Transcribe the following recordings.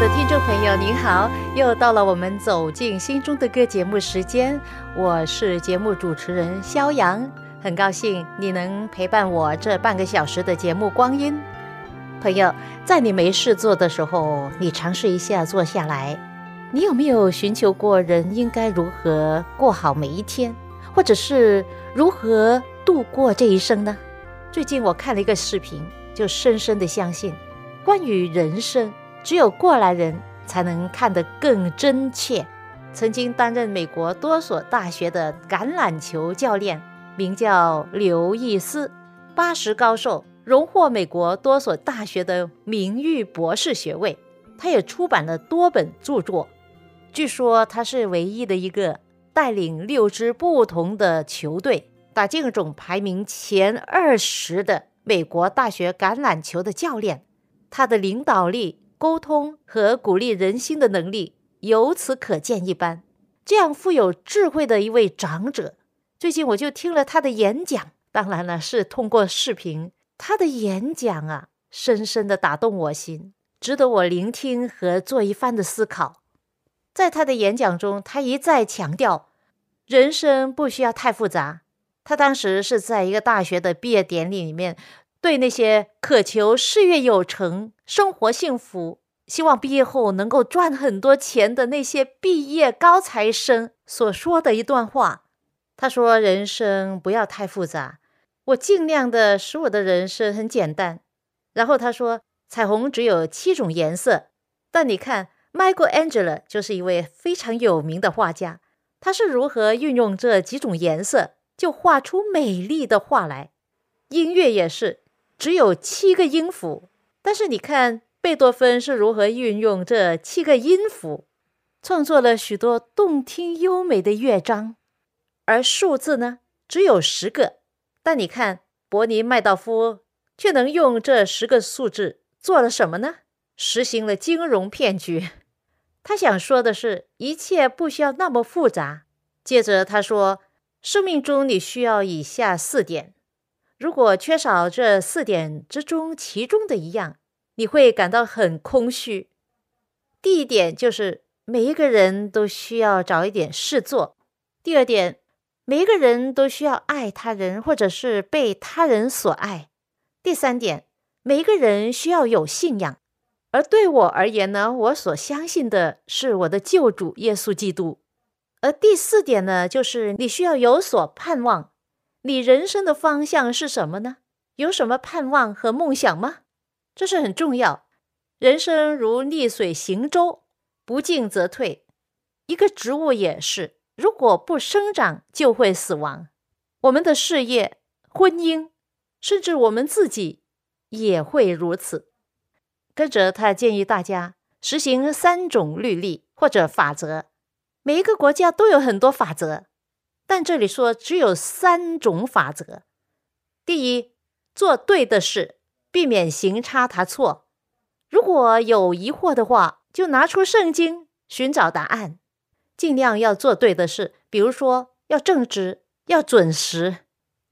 的听众朋友，您好，又到了我们走进心中的歌节目时间。我是节目主持人肖阳，很高兴你能陪伴我这半个小时的节目光阴。朋友，在你没事做的时候，你尝试一下坐下来。你有没有寻求过人应该如何过好每一天，或者是如何度过这一生呢？最近我看了一个视频，就深深的相信，关于人生。只有过来人才能看得更真切。曾经担任美国多所大学的橄榄球教练，名叫刘易斯，八十高寿，荣获美国多所大学的名誉博士学位。他也出版了多本著作。据说他是唯一的一个带领六支不同的球队打进总排名前二十的美国大学橄榄球的教练。他的领导力。沟通和鼓励人心的能力由此可见一斑。这样富有智慧的一位长者，最近我就听了他的演讲，当然了，是通过视频。他的演讲啊，深深的打动我心，值得我聆听和做一番的思考。在他的演讲中，他一再强调，人生不需要太复杂。他当时是在一个大学的毕业典礼里面。对那些渴求事业有成、生活幸福、希望毕业后能够赚很多钱的那些毕业高材生所说的一段话，他说：“人生不要太复杂，我尽量的使我的人生很简单。”然后他说：“彩虹只有七种颜色，但你看，Michael Angelo 就是一位非常有名的画家，他是如何运用这几种颜色就画出美丽的画来？音乐也是。”只有七个音符，但是你看贝多芬是如何运用这七个音符，创作了许多动听优美的乐章。而数字呢，只有十个，但你看伯尼麦道夫却能用这十个数字做了什么呢？实行了金融骗局。他想说的是，一切不需要那么复杂。接着他说，生命中你需要以下四点。如果缺少这四点之中其中的一样，你会感到很空虚。第一点就是每一个人都需要找一点事做；第二点，每一个人都需要爱他人或者是被他人所爱；第三点，每一个人需要有信仰。而对我而言呢，我所相信的是我的救主耶稣基督。而第四点呢，就是你需要有所盼望。你人生的方向是什么呢？有什么盼望和梦想吗？这是很重要。人生如逆水行舟，不进则退。一个植物也是，如果不生长，就会死亡。我们的事业、婚姻，甚至我们自己也会如此。跟着他建议大家实行三种律例或者法则。每一个国家都有很多法则。但这里说只有三种法则：第一，做对的事，避免行差踏错。如果有疑惑的话，就拿出圣经寻找答案，尽量要做对的事。比如说，要正直，要准时。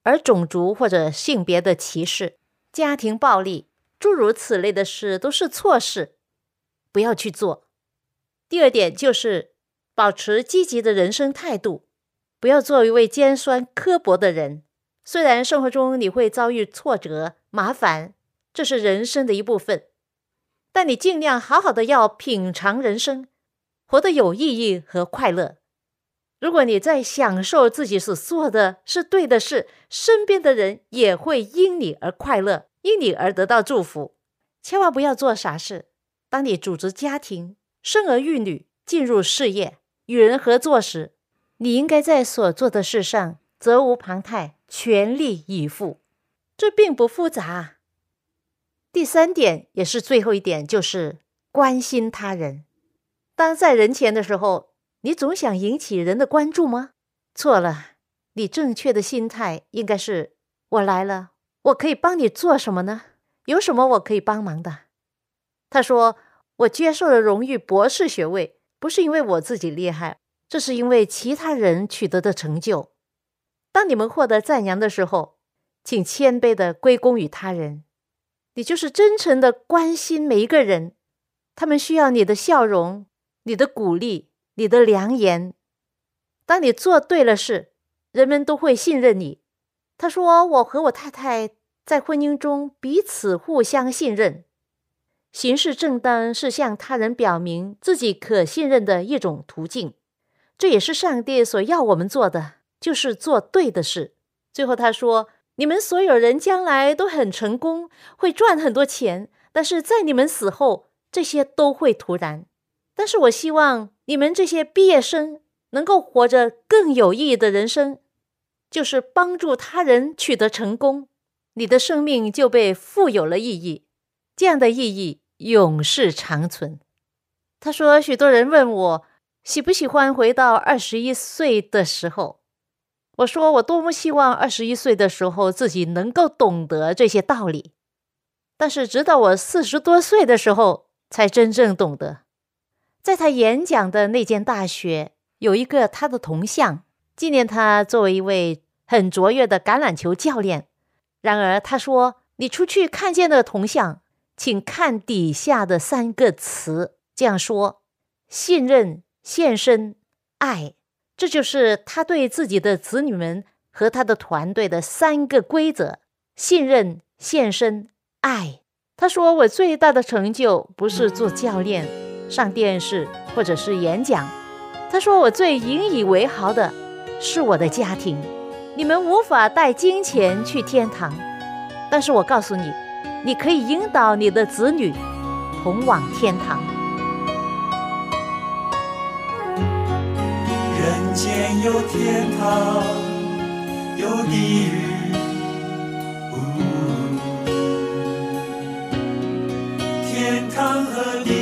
而种族或者性别的歧视、家庭暴力，诸如此类的事，都是错事，不要去做。第二点就是保持积极的人生态度。不要做一位尖酸刻薄的人。虽然生活中你会遭遇挫折、麻烦，这是人生的一部分，但你尽量好好的要品尝人生，活得有意义和快乐。如果你在享受自己所做的是对的事，身边的人也会因你而快乐，因你而得到祝福。千万不要做傻事。当你组织家庭、生儿育女、进入事业、与人合作时，你应该在所做的事上责无旁贷，全力以赴。这并不复杂。第三点也是最后一点，就是关心他人。当在人前的时候，你总想引起人的关注吗？错了，你正确的心态应该是：我来了，我可以帮你做什么呢？有什么我可以帮忙的？他说：“我接受了荣誉博士学位，不是因为我自己厉害，这是因为其他人取得的成就。当你们获得赞扬的时候，请谦卑的归功于他人。你就是真诚的关心每一个人，他们需要你的笑容、你的鼓励、你的良言。当你做对了事，人们都会信任你。”他说：“我和我太太。”在婚姻中，彼此互相信任，行事正当是向他人表明自己可信任的一种途径。这也是上帝所要我们做的，就是做对的事。最后他说：“你们所有人将来都很成功，会赚很多钱，但是在你们死后，这些都会突然。但是我希望你们这些毕业生能够活着更有意义的人生，就是帮助他人取得成功。”你的生命就被富有了意义，这样的意义永世长存。他说：“许多人问我喜不喜欢回到二十一岁的时候。”我说：“我多么希望二十一岁的时候自己能够懂得这些道理。”但是直到我四十多岁的时候，才真正懂得。在他演讲的那间大学，有一个他的铜像，纪念他作为一位很卓越的橄榄球教练。然而，他说：“你出去看见的铜像，请看底下的三个词。这样说：信任、献身、爱，这就是他对自己的子女们和他的团队的三个规则：信任、献身、爱。”他说：“我最大的成就不是做教练、上电视或者是演讲。”他说：“我最引以为豪的是我的家庭。”你们无法带金钱去天堂，但是我告诉你，你可以引导你的子女同往天堂。人间有天堂，有地狱，天堂和地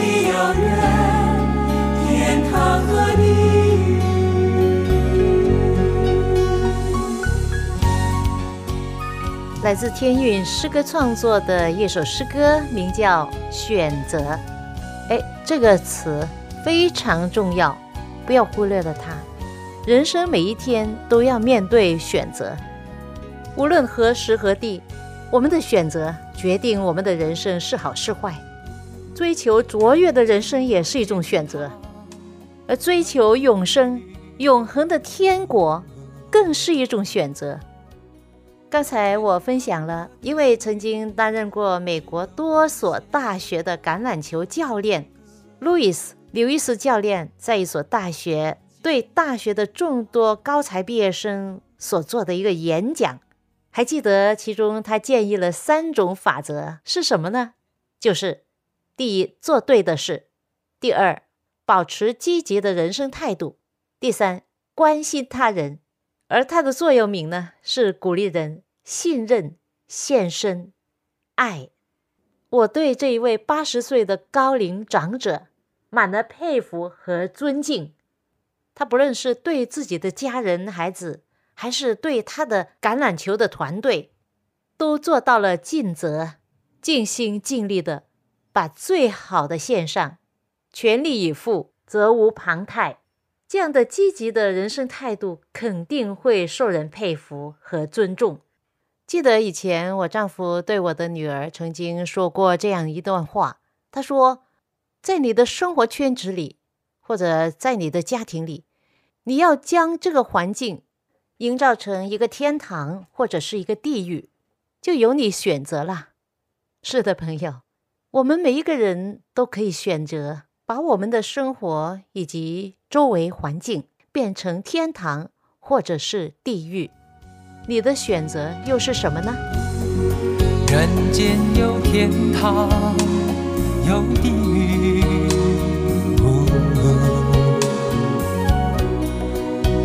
离遥远，天堂和。来自天韵诗歌创作的一首诗歌，名叫《选择》。哎，这个词非常重要，不要忽略了它。人生每一天都要面对选择，无论何时何地，我们的选择决定我们的人生是好是坏。追求卓越的人生也是一种选择，而追求永生、永恒的天国更是一种选择。刚才我分享了一位曾经担任过美国多所大学的橄榄球教练路易斯·刘易斯教练，在一所大学对大学的众多高才毕业生所做的一个演讲。还记得其中他建议了三种法则是什么呢？就是。第一，做对的事；第二，保持积极的人生态度；第三，关心他人。而它的座右铭呢，是鼓励人信任、献身、爱。我对这一位八十岁的高龄长者满了佩服和尊敬。他不论是对自己的家人、孩子，还是对他的橄榄球的团队，都做到了尽责、尽心尽力的把最好的献上，全力以赴，责无旁贷。这样的积极的人生态度，肯定会受人佩服和尊重。记得以前我丈夫对我的女儿曾经说过这样一段话，他说：“在你的生活圈子里，或者在你的家庭里，你要将这个环境营造成一个天堂，或者是一个地狱，就由你选择了。”是的，朋友，我们每一个人都可以选择把我们的生活以及周围环境变成天堂，或者是地狱。你的选择又是什么呢？人间有天堂，有地狱。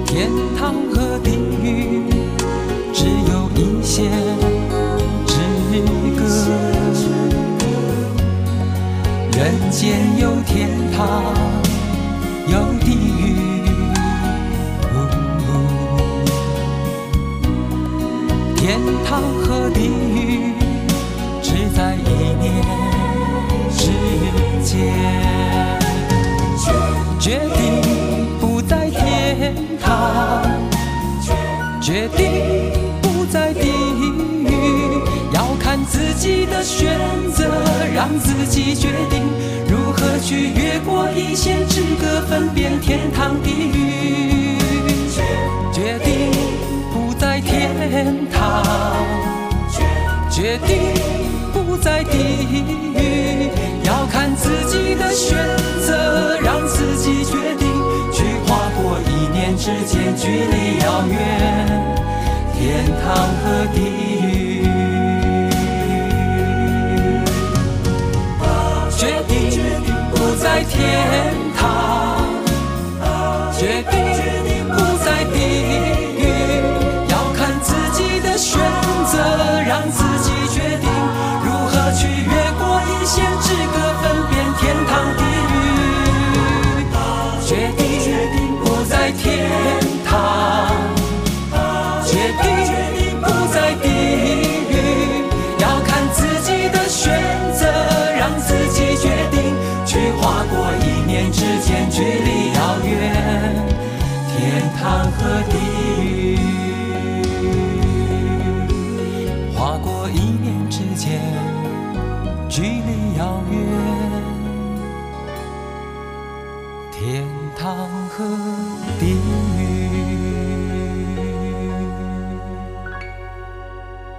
天堂和地狱只有一线人间有天堂，有地狱。天堂和地狱只在一念之间。决定不在天堂，决定的选择，让自己决定如何去越过一线之隔，分辨天堂地狱。决定不。在天堂，决定不在地狱，要看自己的选择，让自己决定去跨过一念之间距离遥远，天堂和地狱。天堂，决定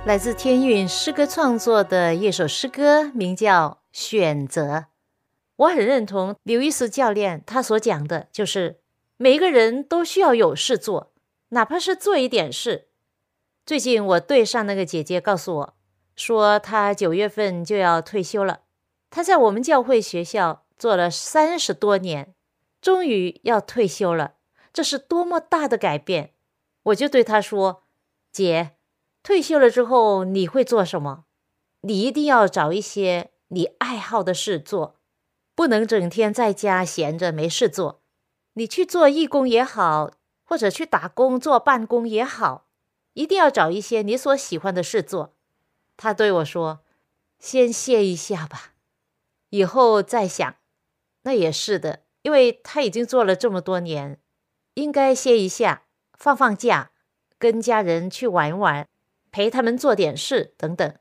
来自天韵诗歌创作的一首诗歌，名叫《选择》。我很认同刘易斯教练他所讲的，就是每一个人都需要有事做，哪怕是做一点事。最近我对上那个姐姐告诉我。说她九月份就要退休了。她在我们教会学校做了三十多年，终于要退休了。这是多么大的改变！我就对她说：“姐，退休了之后你会做什么？你一定要找一些你爱好的事做，不能整天在家闲着没事做。你去做义工也好，或者去打工做办公也好，一定要找一些你所喜欢的事做。”他对我说：“先歇一下吧，以后再想。”那也是的，因为他已经做了这么多年，应该歇一下，放放假，跟家人去玩玩，陪他们做点事等等。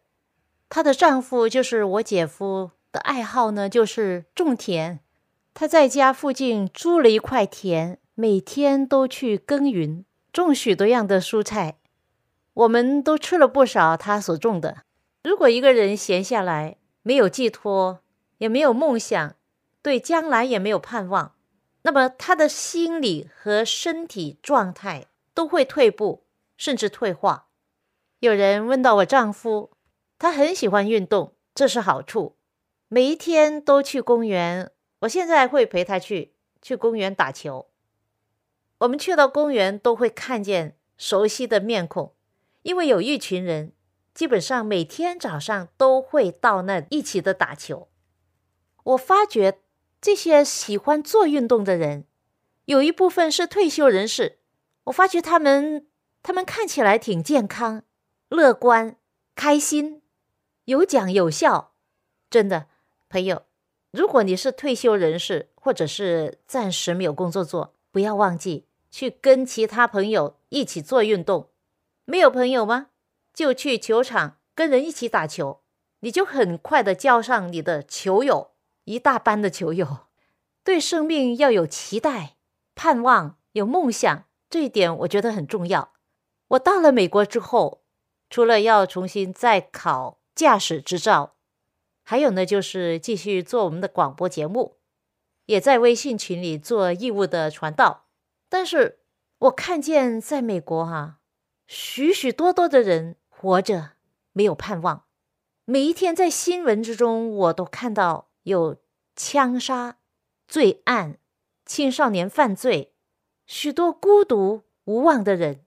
她的丈夫就是我姐夫的爱好呢，就是种田。他在家附近租了一块田，每天都去耕耘，种许多样的蔬菜。我们都吃了不少他所种的。如果一个人闲下来，没有寄托，也没有梦想，对将来也没有盼望，那么他的心理和身体状态都会退步，甚至退化。有人问到我丈夫，他很喜欢运动，这是好处，每一天都去公园。我现在会陪他去去公园打球。我们去到公园都会看见熟悉的面孔。因为有一群人，基本上每天早上都会到那一起的打球。我发觉这些喜欢做运动的人，有一部分是退休人士。我发觉他们，他们看起来挺健康、乐观、开心、有讲有笑。真的，朋友，如果你是退休人士，或者是暂时没有工作做，不要忘记去跟其他朋友一起做运动。没有朋友吗？就去球场跟人一起打球，你就很快的交上你的球友，一大班的球友。对生命要有期待、盼望、有梦想，这一点我觉得很重要。我到了美国之后，除了要重新再考驾驶执照，还有呢，就是继续做我们的广播节目，也在微信群里做义务的传道。但是我看见在美国哈，许许多多的人。活着没有盼望，每一天在新闻之中，我都看到有枪杀、罪案、青少年犯罪，许多孤独无望的人，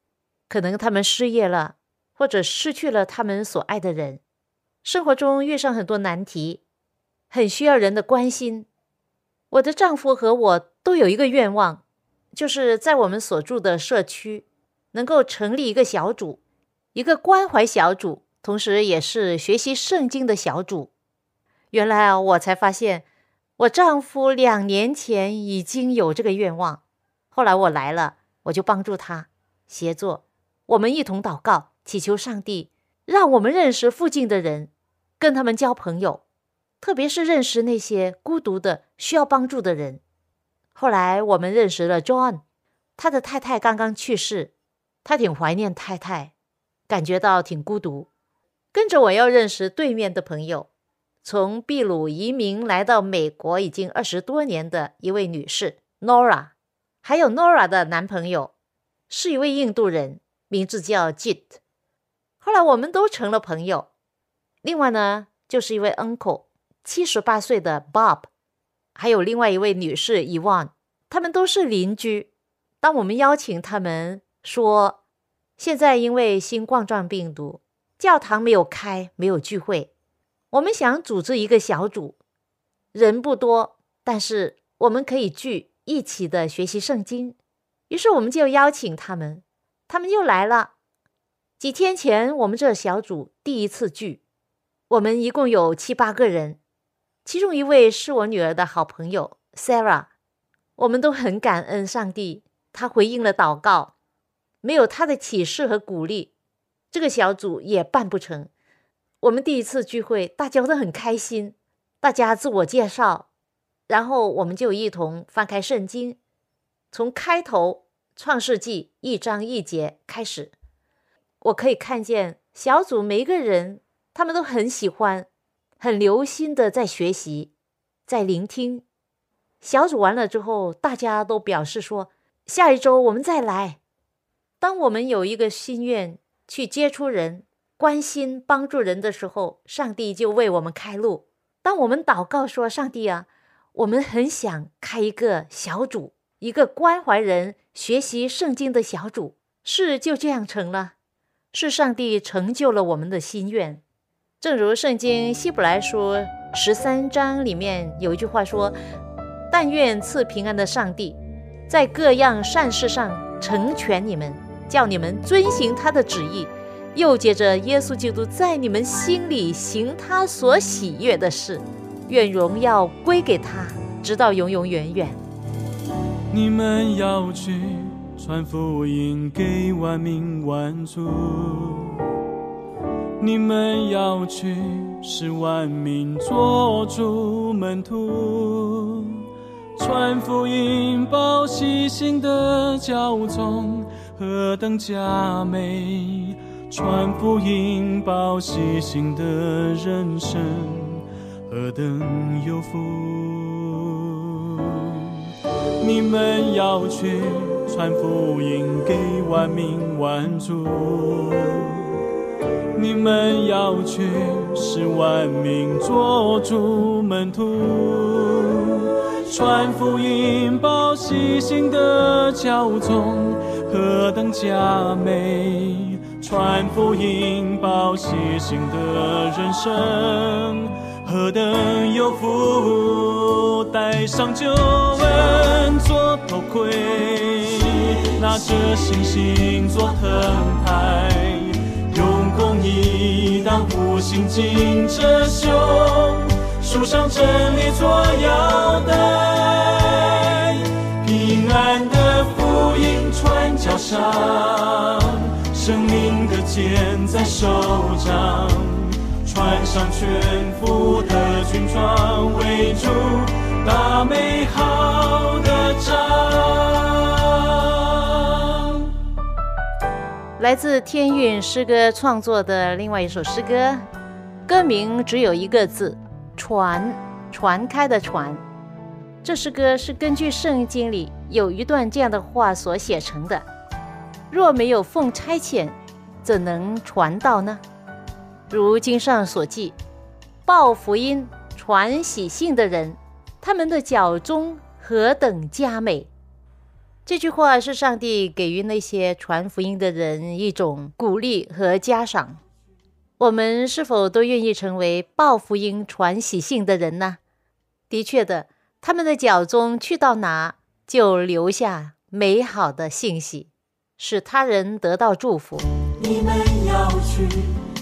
可能他们失业了，或者失去了他们所爱的人，生活中遇上很多难题，很需要人的关心。我的丈夫和我都有一个愿望，就是在我们所住的社区能够成立一个小组。一个关怀小组，同时也是学习圣经的小组。原来啊，我才发现，我丈夫两年前已经有这个愿望。后来我来了，我就帮助他协作，我们一同祷告，祈求上帝让我们认识附近的人，跟他们交朋友，特别是认识那些孤独的、需要帮助的人。后来我们认识了 John，他的太太刚刚去世，他挺怀念太太。感觉到挺孤独，跟着我要认识对面的朋友，从秘鲁移民来到美国已经二十多年的一位女士 Nora，还有 Nora 的男朋友是一位印度人，名字叫 Jit。后来我们都成了朋友。另外呢，就是一位 uncle，七十八岁的 Bob，还有另外一位女士 Evan，他们都是邻居。当我们邀请他们说。现在因为新冠状病毒，教堂没有开，没有聚会。我们想组织一个小组，人不多，但是我们可以聚一起的学习圣经。于是我们就邀请他们，他们又来了。几天前我们这小组第一次聚，我们一共有七八个人，其中一位是我女儿的好朋友 Sarah。我们都很感恩上帝，他回应了祷告。没有他的启示和鼓励，这个小组也办不成。我们第一次聚会，大家都很开心，大家自我介绍，然后我们就一同翻开圣经，从开头创世纪一章一节开始。我可以看见小组每一个人，他们都很喜欢，很留心的在学习，在聆听。小组完了之后，大家都表示说，下一周我们再来。当我们有一个心愿去接触人、关心、帮助人的时候，上帝就为我们开路。当我们祷告说：“上帝啊，我们很想开一个小组，一个关怀人、学习圣经的小组。”事就这样成了，是上帝成就了我们的心愿。正如圣经希伯来书十三章里面有一句话说：“但愿赐平安的上帝，在各样善事上成全你们。”叫你们遵行他的旨意，又接着耶稣基督在你们心里行他所喜悦的事，愿荣耀归给他，直到永永远远。你们要去传福音给万民万族，你们要去使万民做主门徒，传福音报喜信的教宗。何等佳美，传福音报喜信的人生，何等有福！你们要去传福音给万民万族，你们要去使万民做主门徒，传福音报喜信的教宗。何等佳美，传福音报喜信的人生，何等有福！戴上救恩做头盔，拿着信心做藤牌，用公义当护心镜遮胸，树上真理做腰带，平安的福音传脚上。生命的剑在手掌，穿上全副的军装，围住大美好的仗。来自天韵诗歌创作的另外一首诗歌，歌名只有一个字“传”，传开的传。这诗歌是根据圣经里有一段这样的话所写成的。若没有奉差遣，怎能传道呢？如经上所记，报福音、传喜信的人，他们的脚中何等佳美！这句话是上帝给予那些传福音的人一种鼓励和嘉赏。我们是否都愿意成为报福音、传喜信的人呢？的确的，他们的脚中去到哪，就留下美好的信息。使他人得到祝福。你们要去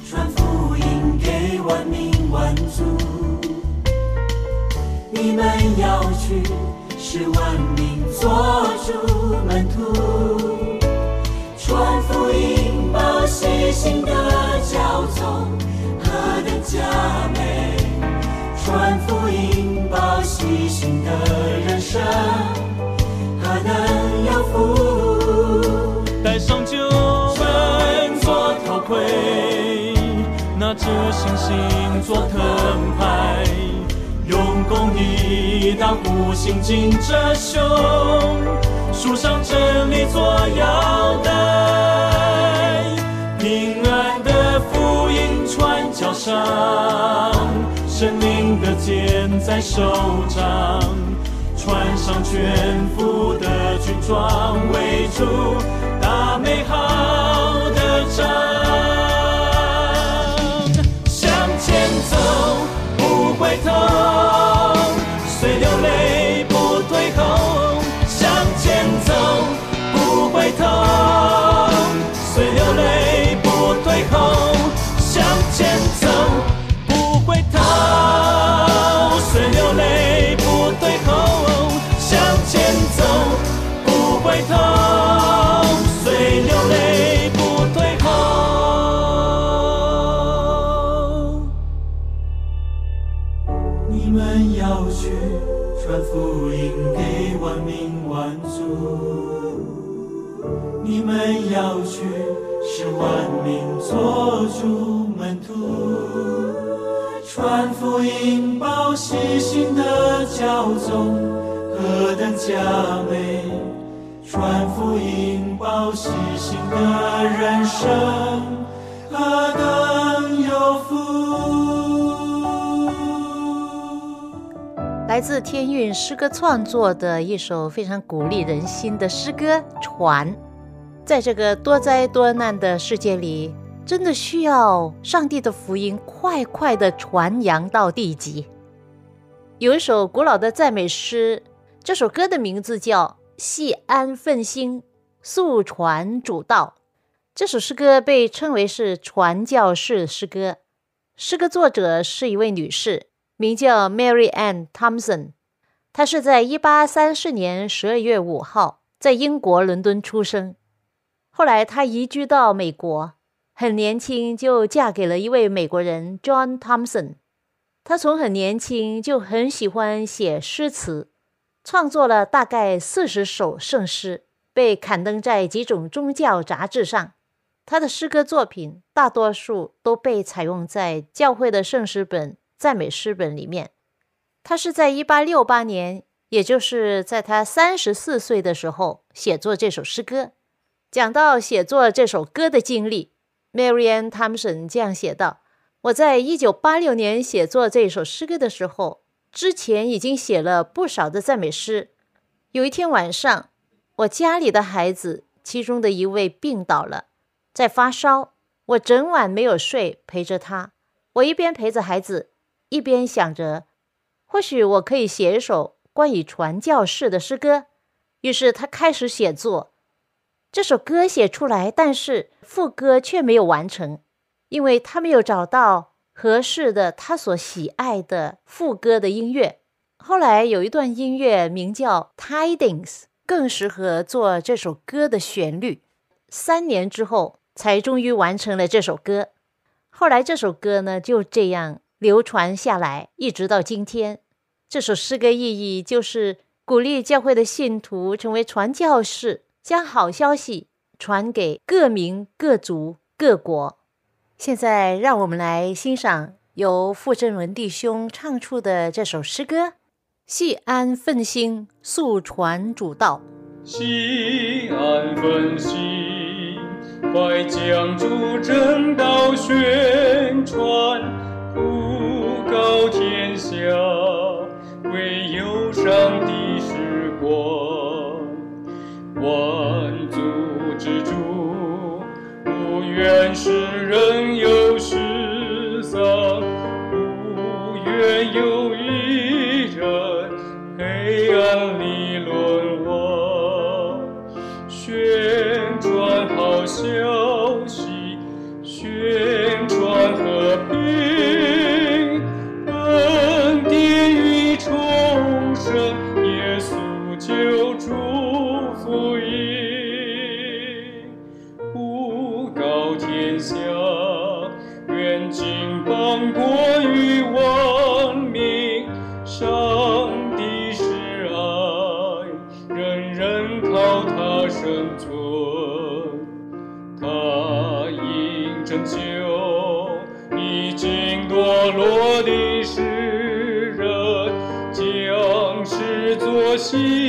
传福音给万民万族。你们要去使万民做主门徒。传福音报喜信的教宗何等佳美。传福音报喜信的人生何等有福。戴上救恩做头盔，拿着信心做藤牌，用公义当护心镜遮胸，树上真理做腰带，平安的福音传脚上，生命的剑在手掌。穿上全副的军装，为主大美好前走，不回头，虽流泪不退后。前走，不回头，虽流泪不退后。你们要去传福音给万民万族，你们要去使万民做主，传福音报喜信的教宗。何等佳美！传福音报喜信的人生，何等有福！来自天韵诗歌创作的一首非常鼓励人心的诗歌《传》。在这个多灾多难的世界里，真的需要上帝的福音快快的传扬到地极。有一首古老的赞美诗。这首歌的名字叫《系安奋心，速传主道》。这首诗歌被称为是传教士诗歌。诗歌作者是一位女士，名叫 Mary Ann Thompson。她是在一八三四年十二月五号在英国伦敦出生。后来她移居到美国，很年轻就嫁给了一位美国人 John Thompson。她从很年轻就很喜欢写诗词。创作了大概四十首圣诗，被刊登在几种宗教杂志上。他的诗歌作品大多数都被采用在教会的圣诗本、赞美诗本里面。他是在一八六八年，也就是在他三十四岁的时候写作这首诗歌。讲到写作这首歌的经历，Marian Thompson 这样写道：“我在一九八六年写作这首诗歌的时候。”之前已经写了不少的赞美诗。有一天晚上，我家里的孩子其中的一位病倒了，在发烧，我整晚没有睡，陪着他。我一边陪着孩子，一边想着，或许我可以写一首关于传教士的诗歌。于是他开始写作。这首歌写出来，但是副歌却没有完成，因为他没有找到合适的他所喜爱的副歌的音乐。后来有一段音乐名叫《Tidings》，更适合做这首歌的旋律。三年之后，才终于完成了这首歌。后来这首歌呢，就这样流传下来，一直到今天。这首诗歌意义就是鼓励教会的信徒成为传教士，将好消息传给各民、各族、各国。现在，让我们来欣赏由傅正文弟兄唱出的这首诗歌。西安奋兴，速传主道。西安奋兴，快将主正道宣传，普告天下，唯有上帝是光。万族之主，不愿世人有失丧，不愿有一人。黑暗里沦亡，旋转好消生存，他因拯救已经堕落的世人，将视作牺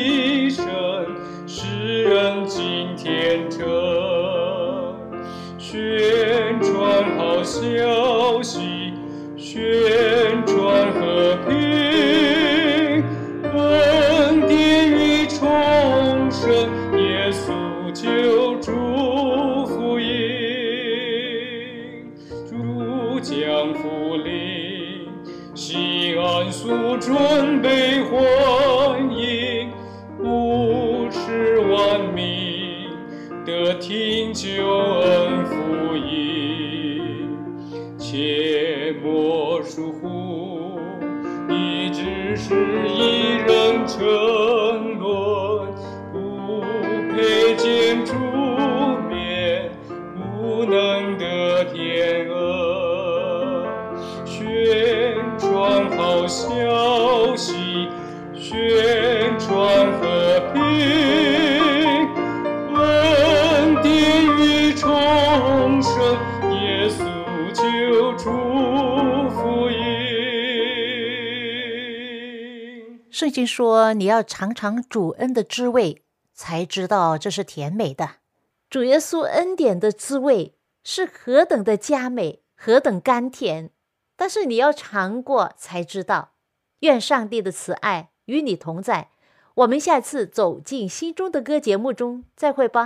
我疏忽，你只是一人称听说，你要尝尝主恩的滋味。才知道这是甜美的，主耶稣恩典的滋味是何等的佳美，何等甘甜。但是你要尝过才知道。愿上帝的慈爱与你同在。我们下次走进心中的歌节目中再会吧。